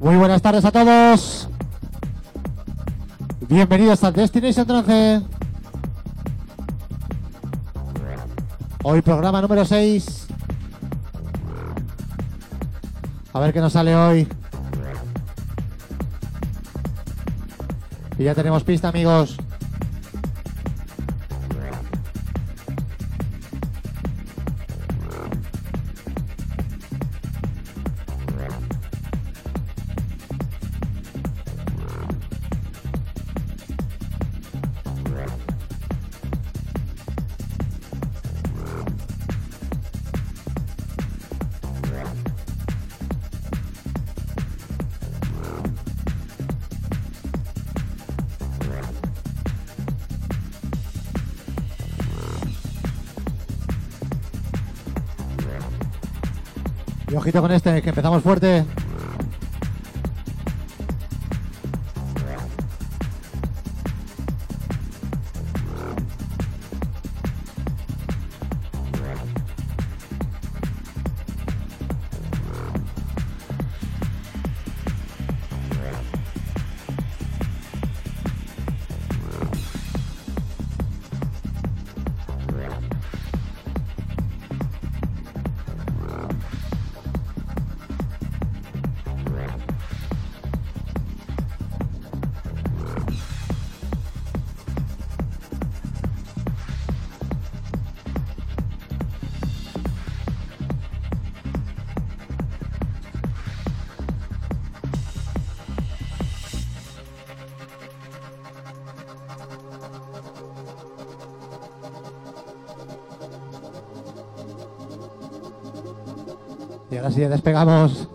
Muy buenas tardes a todos. Bienvenidos a Destination Trance. Hoy programa número 6. A ver qué nos sale hoy. Y ya tenemos pista, amigos. Con este, que empezamos fuerte. Despegamos.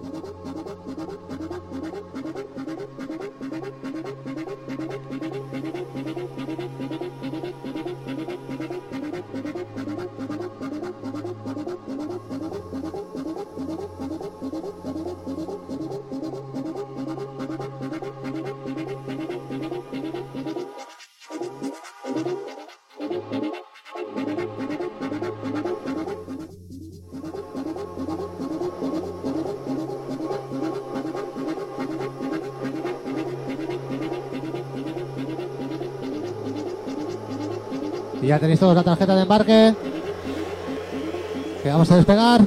Y ya tenéis todos la tarjeta de embarque. Que vamos a despegar.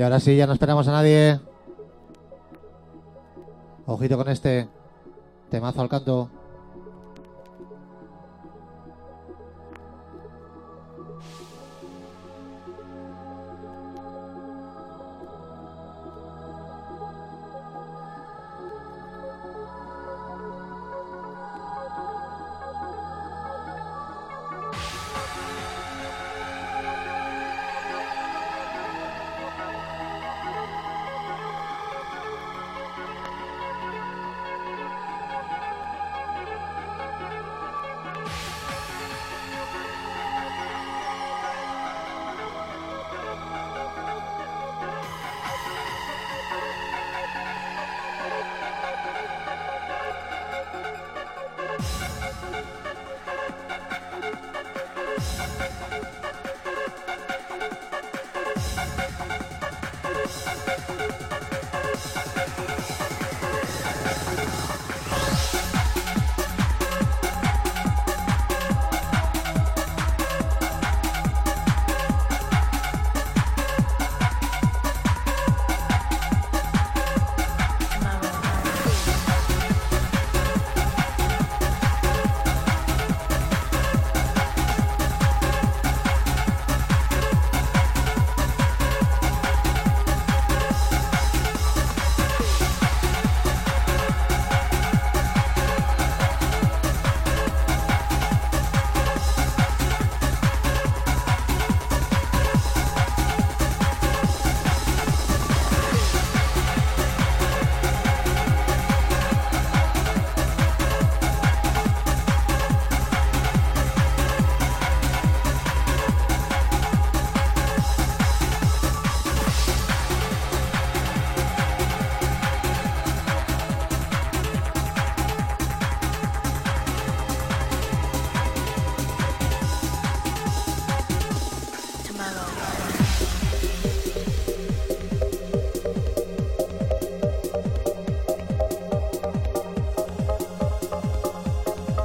Y ahora sí, ya no esperamos a nadie. Ojito con este. Temazo al canto.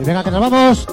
Venga, que nos vamos.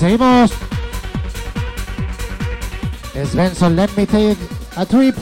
Seguimos. Svensson, let me take a trip.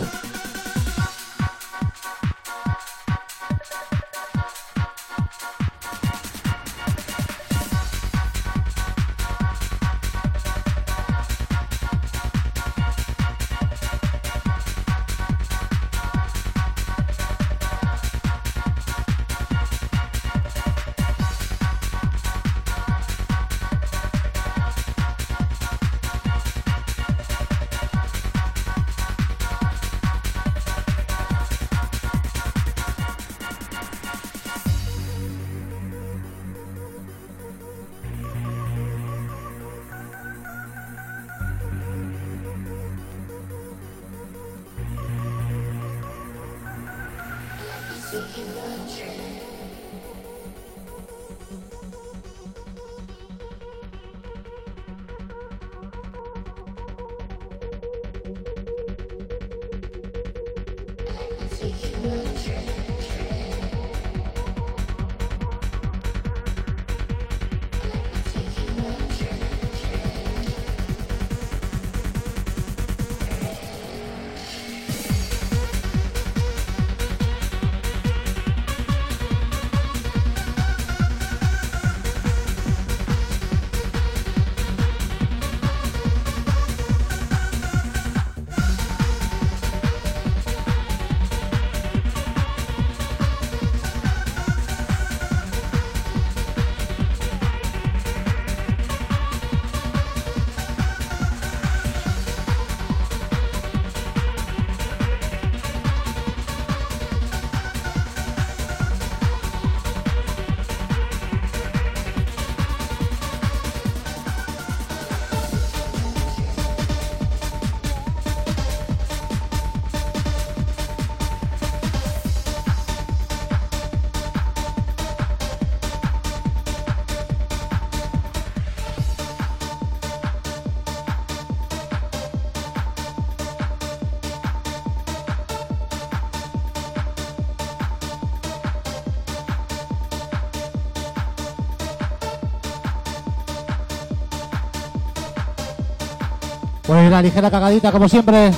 Pues la ligera cagadita, como siempre.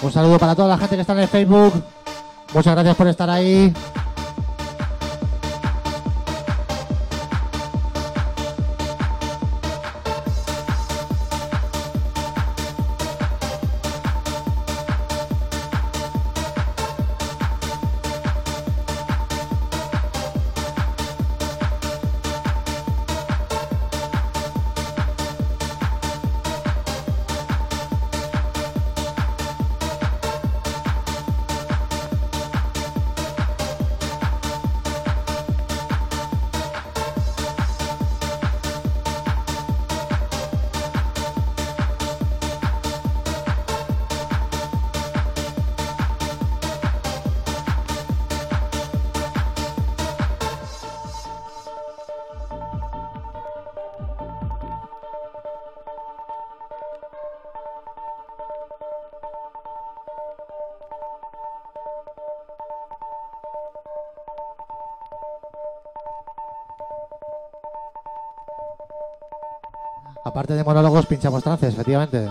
Un saludo para toda la gente que está en el Facebook. Muchas gracias por estar ahí. Aparte de monólogos, pinchamos trances, efectivamente.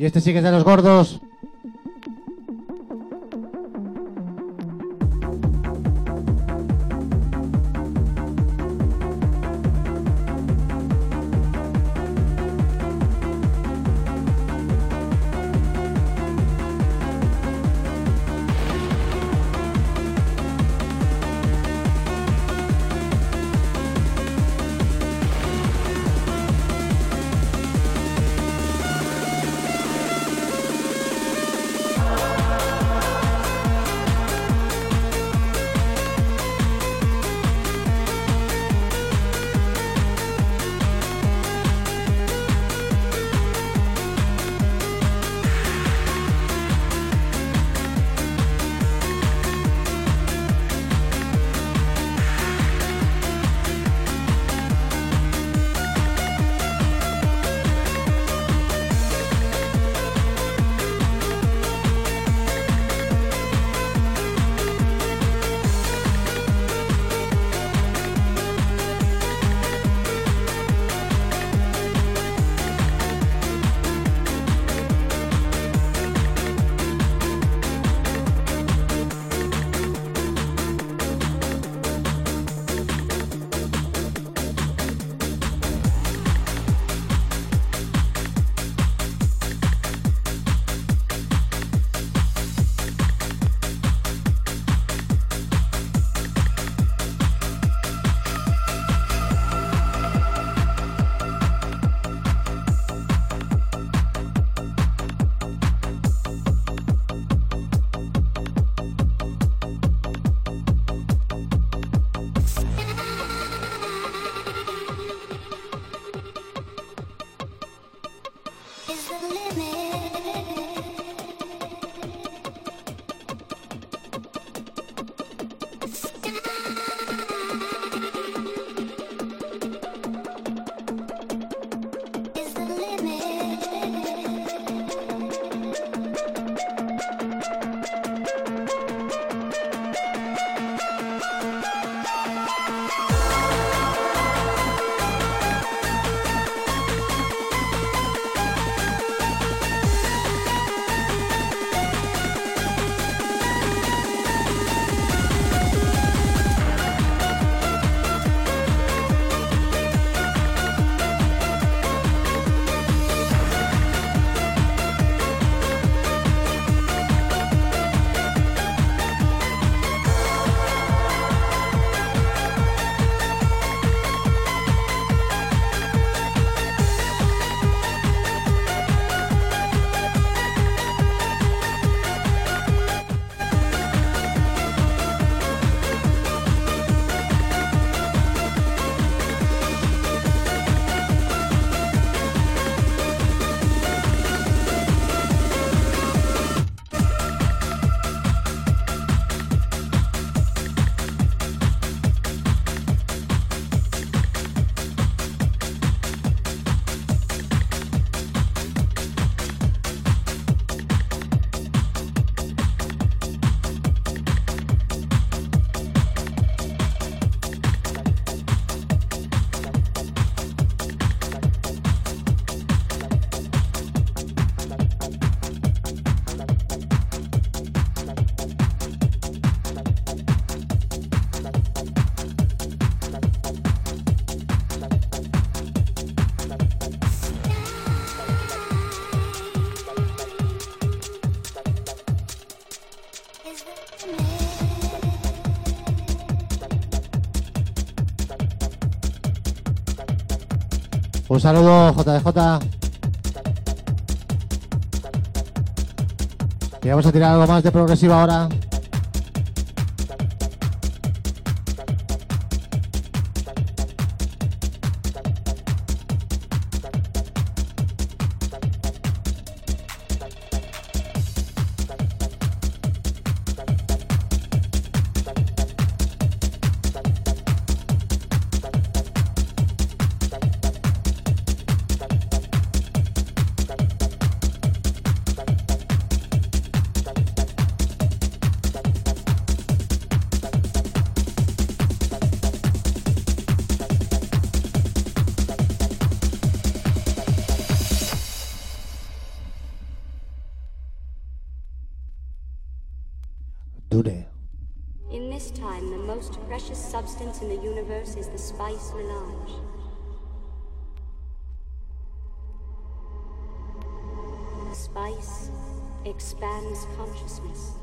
Y este sí que de los gordos. Un saludo, JDJ. Y vamos a tirar algo más de progresiva ahora. Spice expands consciousness.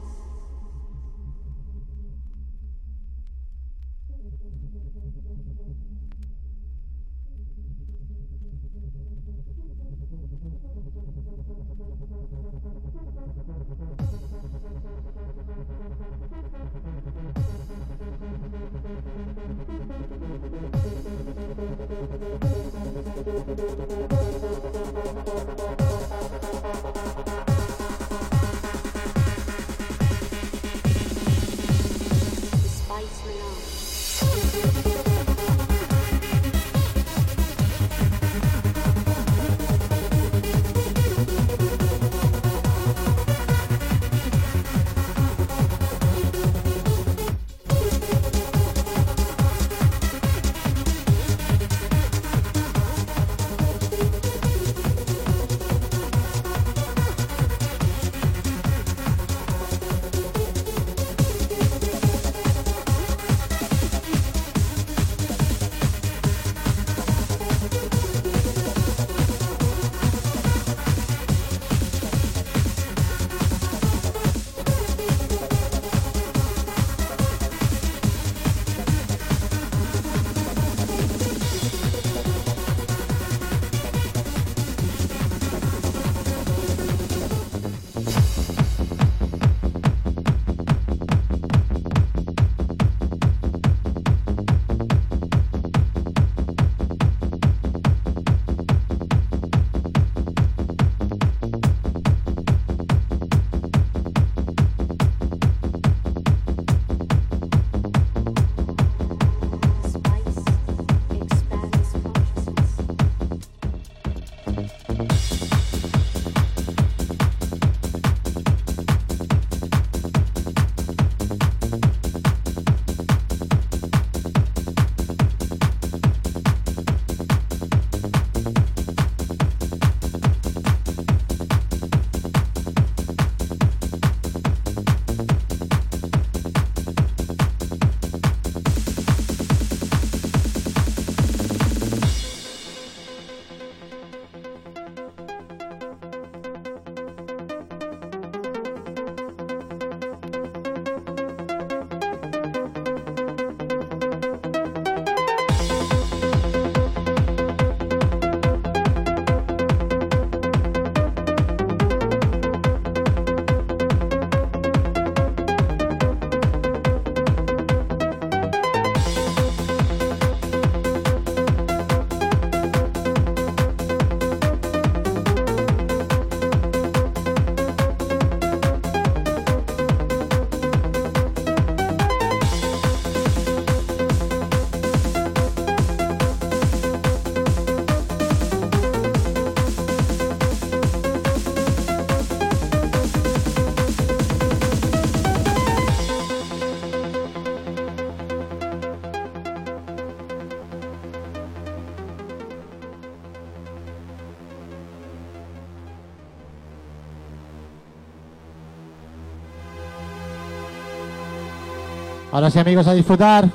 Ahora sí, amigos, a disfrutar.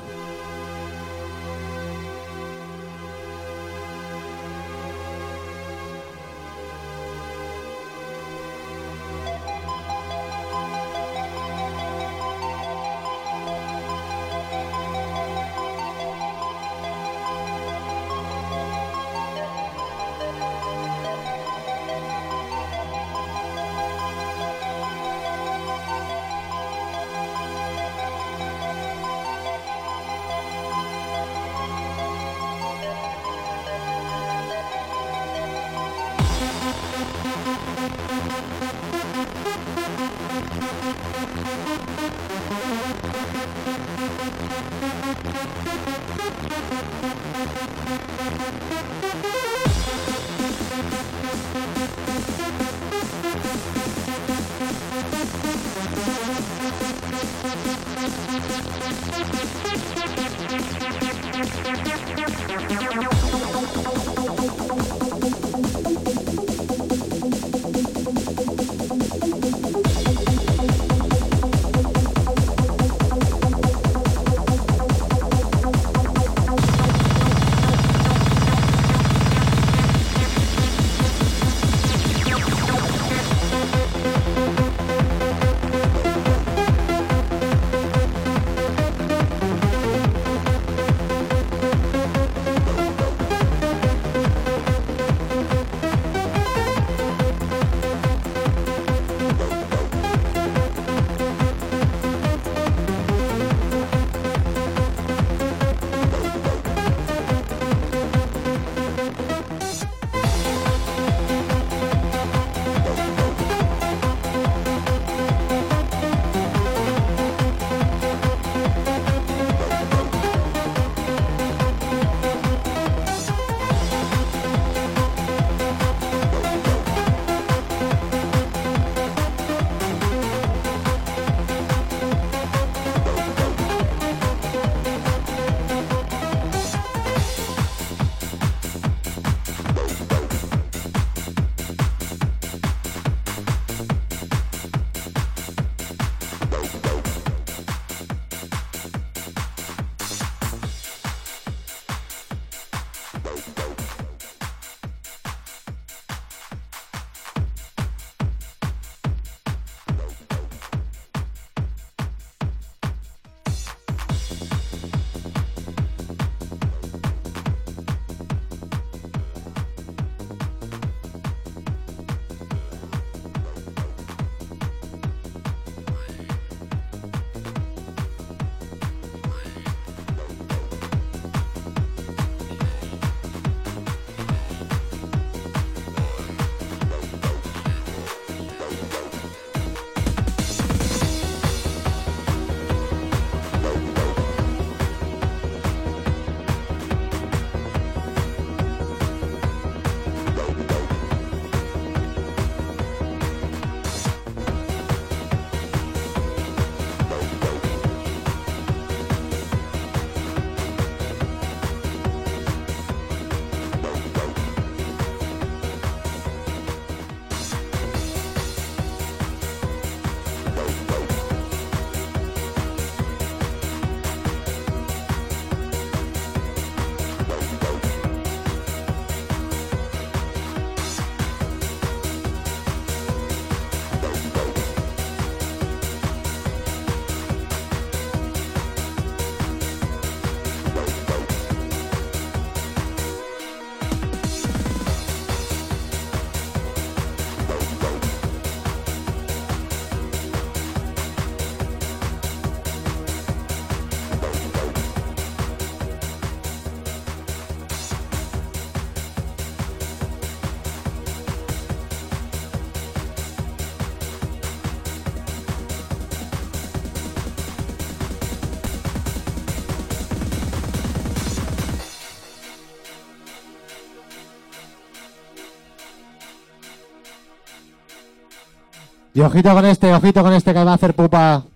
Ojito con este, ojito con este que va a hacer pupa.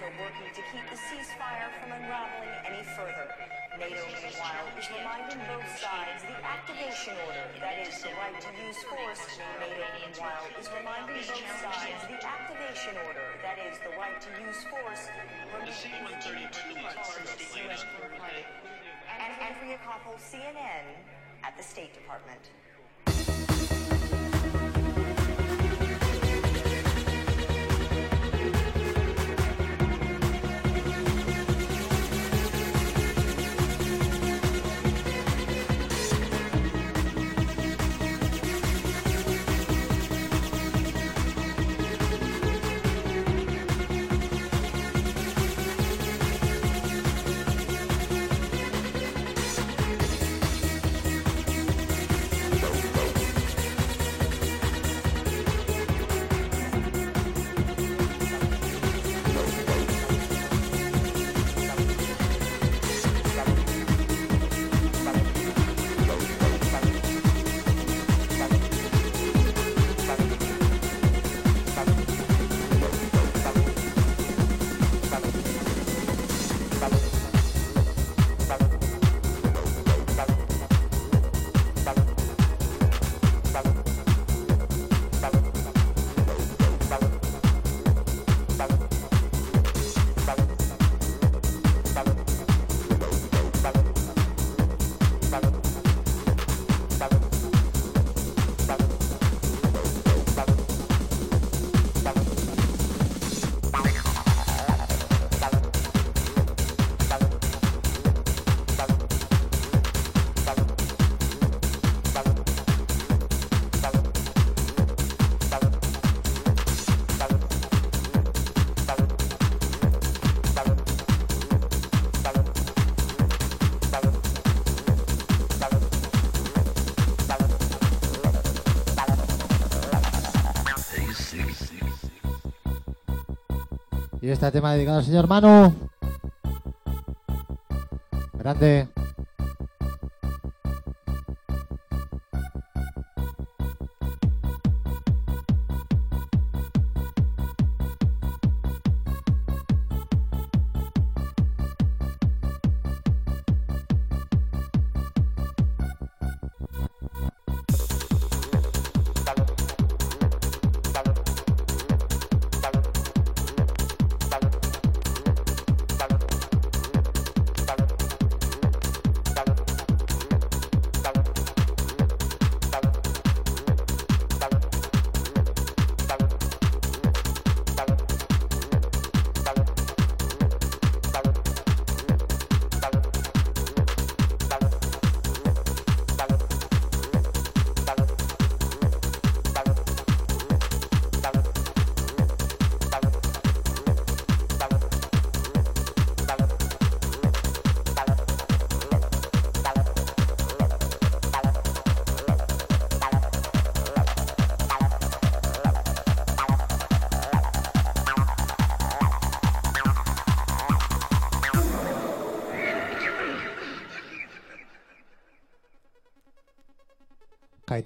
Also working to keep the ceasefire from unraveling any further. NATO, meanwhile, is reminding both sides the activation order, that is, the right to use force. NATO, meanwhile, is reminding both sides the activation order, that is, the right to use force. And Andrea Koppel, CNN, at the State Department. Este tema dedicado al señor Manu. Grande.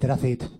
That's.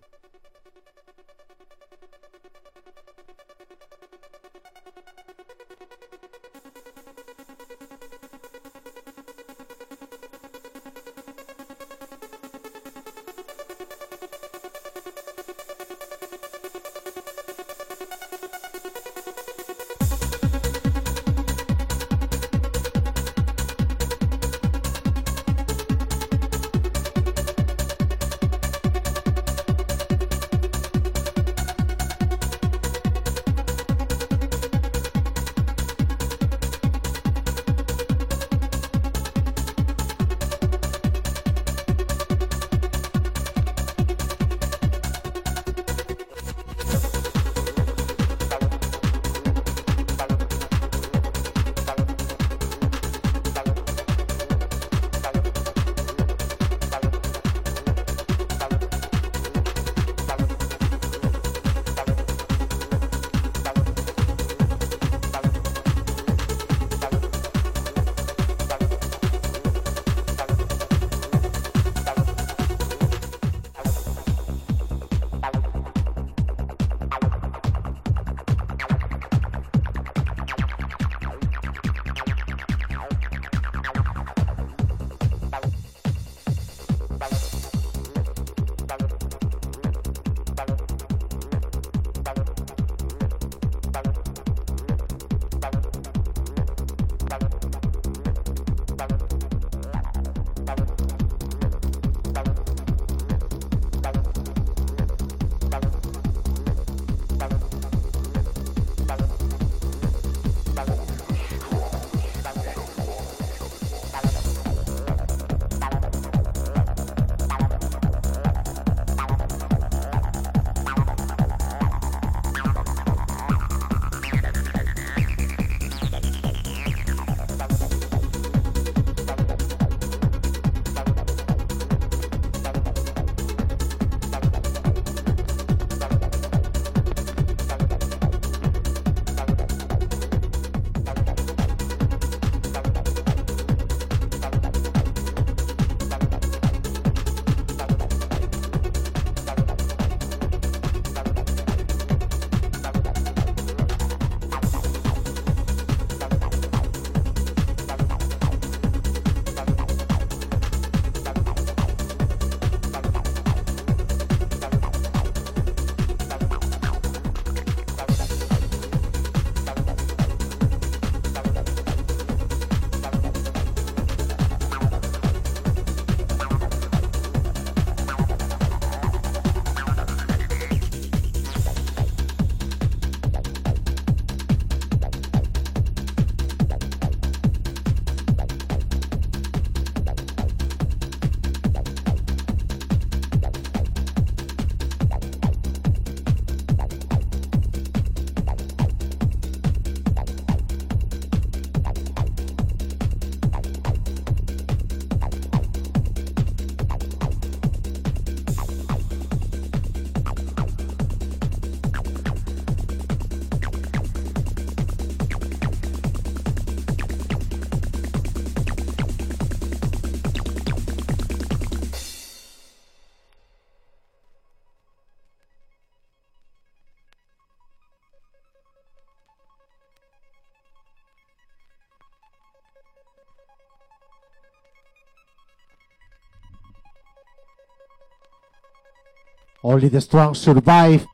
Only the strong survive.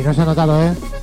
Y no se ha notado, ¿eh?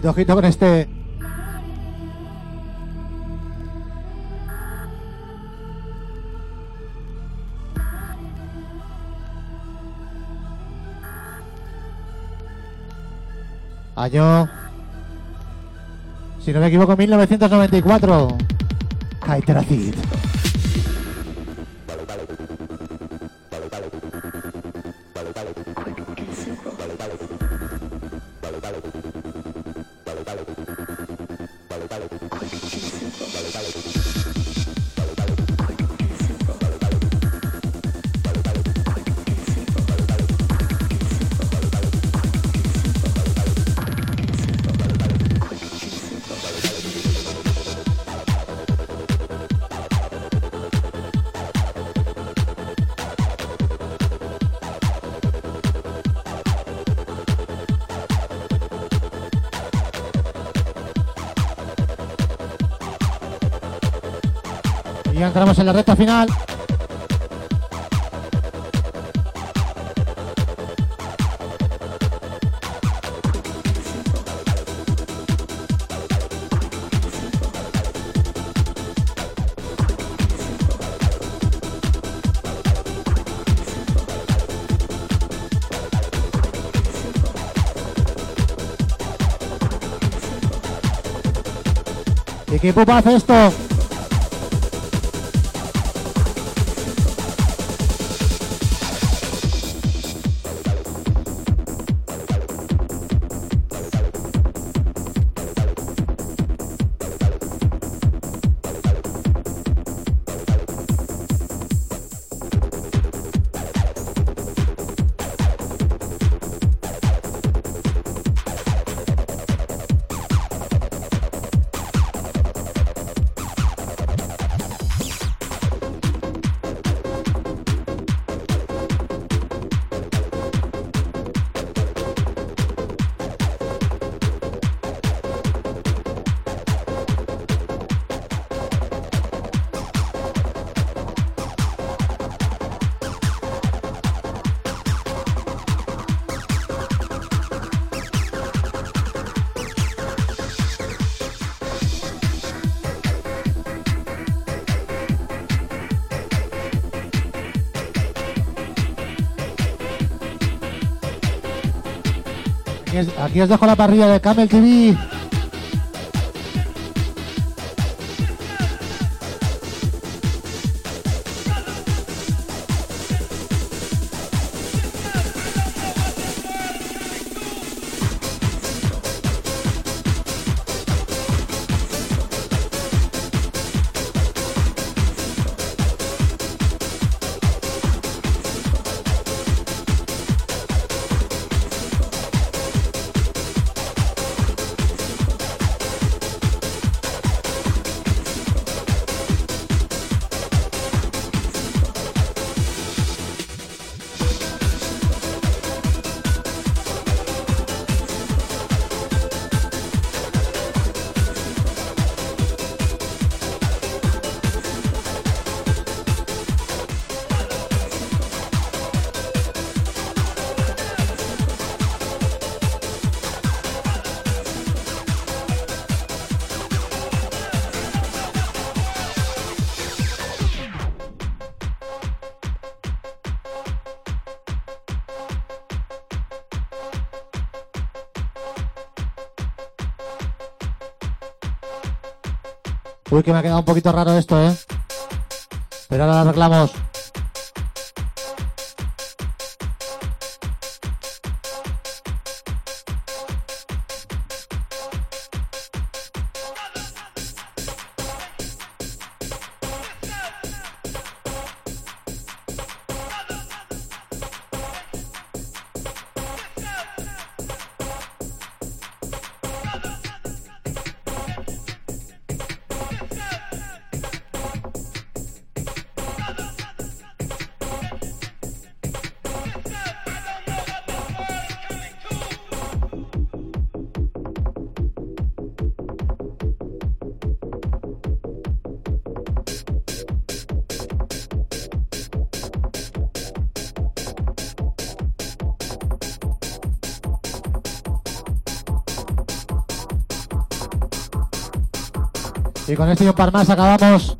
Ojito, ojito con este. Año. Si no me equivoco, 1994. Hydrated. En la recta final. ¿Y qué pupa hace esto? Aquí, os dejo la parrilla de Camel TV. Uy, que me ha quedado un poquito raro esto, ¿eh? Pero ahora lo arreglamos. Con este y un par más acabamos.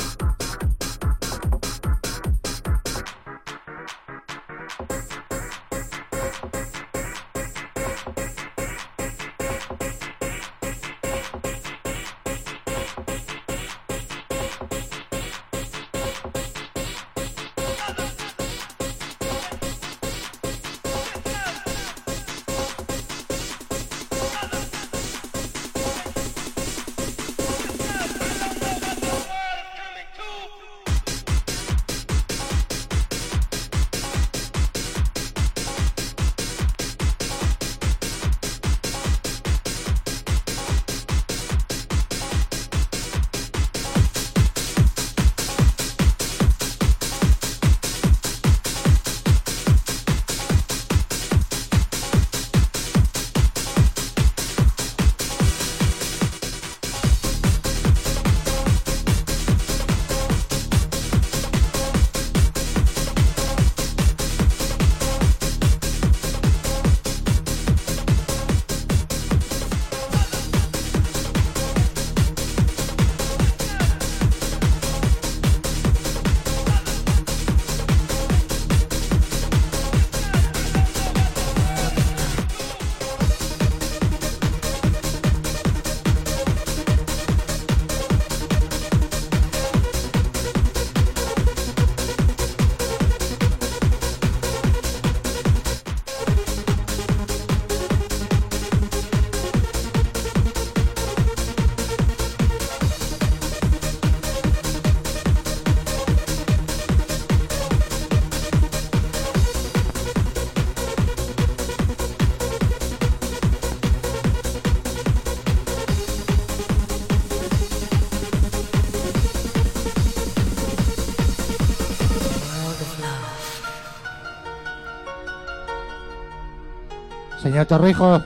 Señor Torrijo,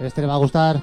este le va a gustar.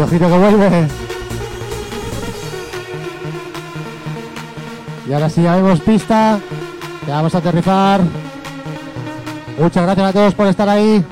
Y ojito que vuelve. Y ahora sí, ya vemos pista. Ya vamos a aterrizar. Muchas gracias a todos por estar ahí.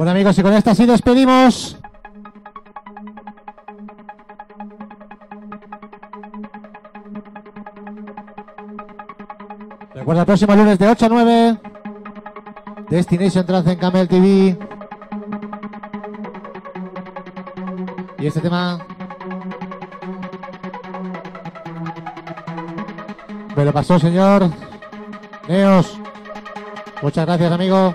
Bueno amigos, y con esta sí despedimos. Recuerda el próximo lunes de 8 a 9. Destination Trance en Camel TV. Y este tema. Me lo pasó, señor. Neos. Muchas gracias, amigo.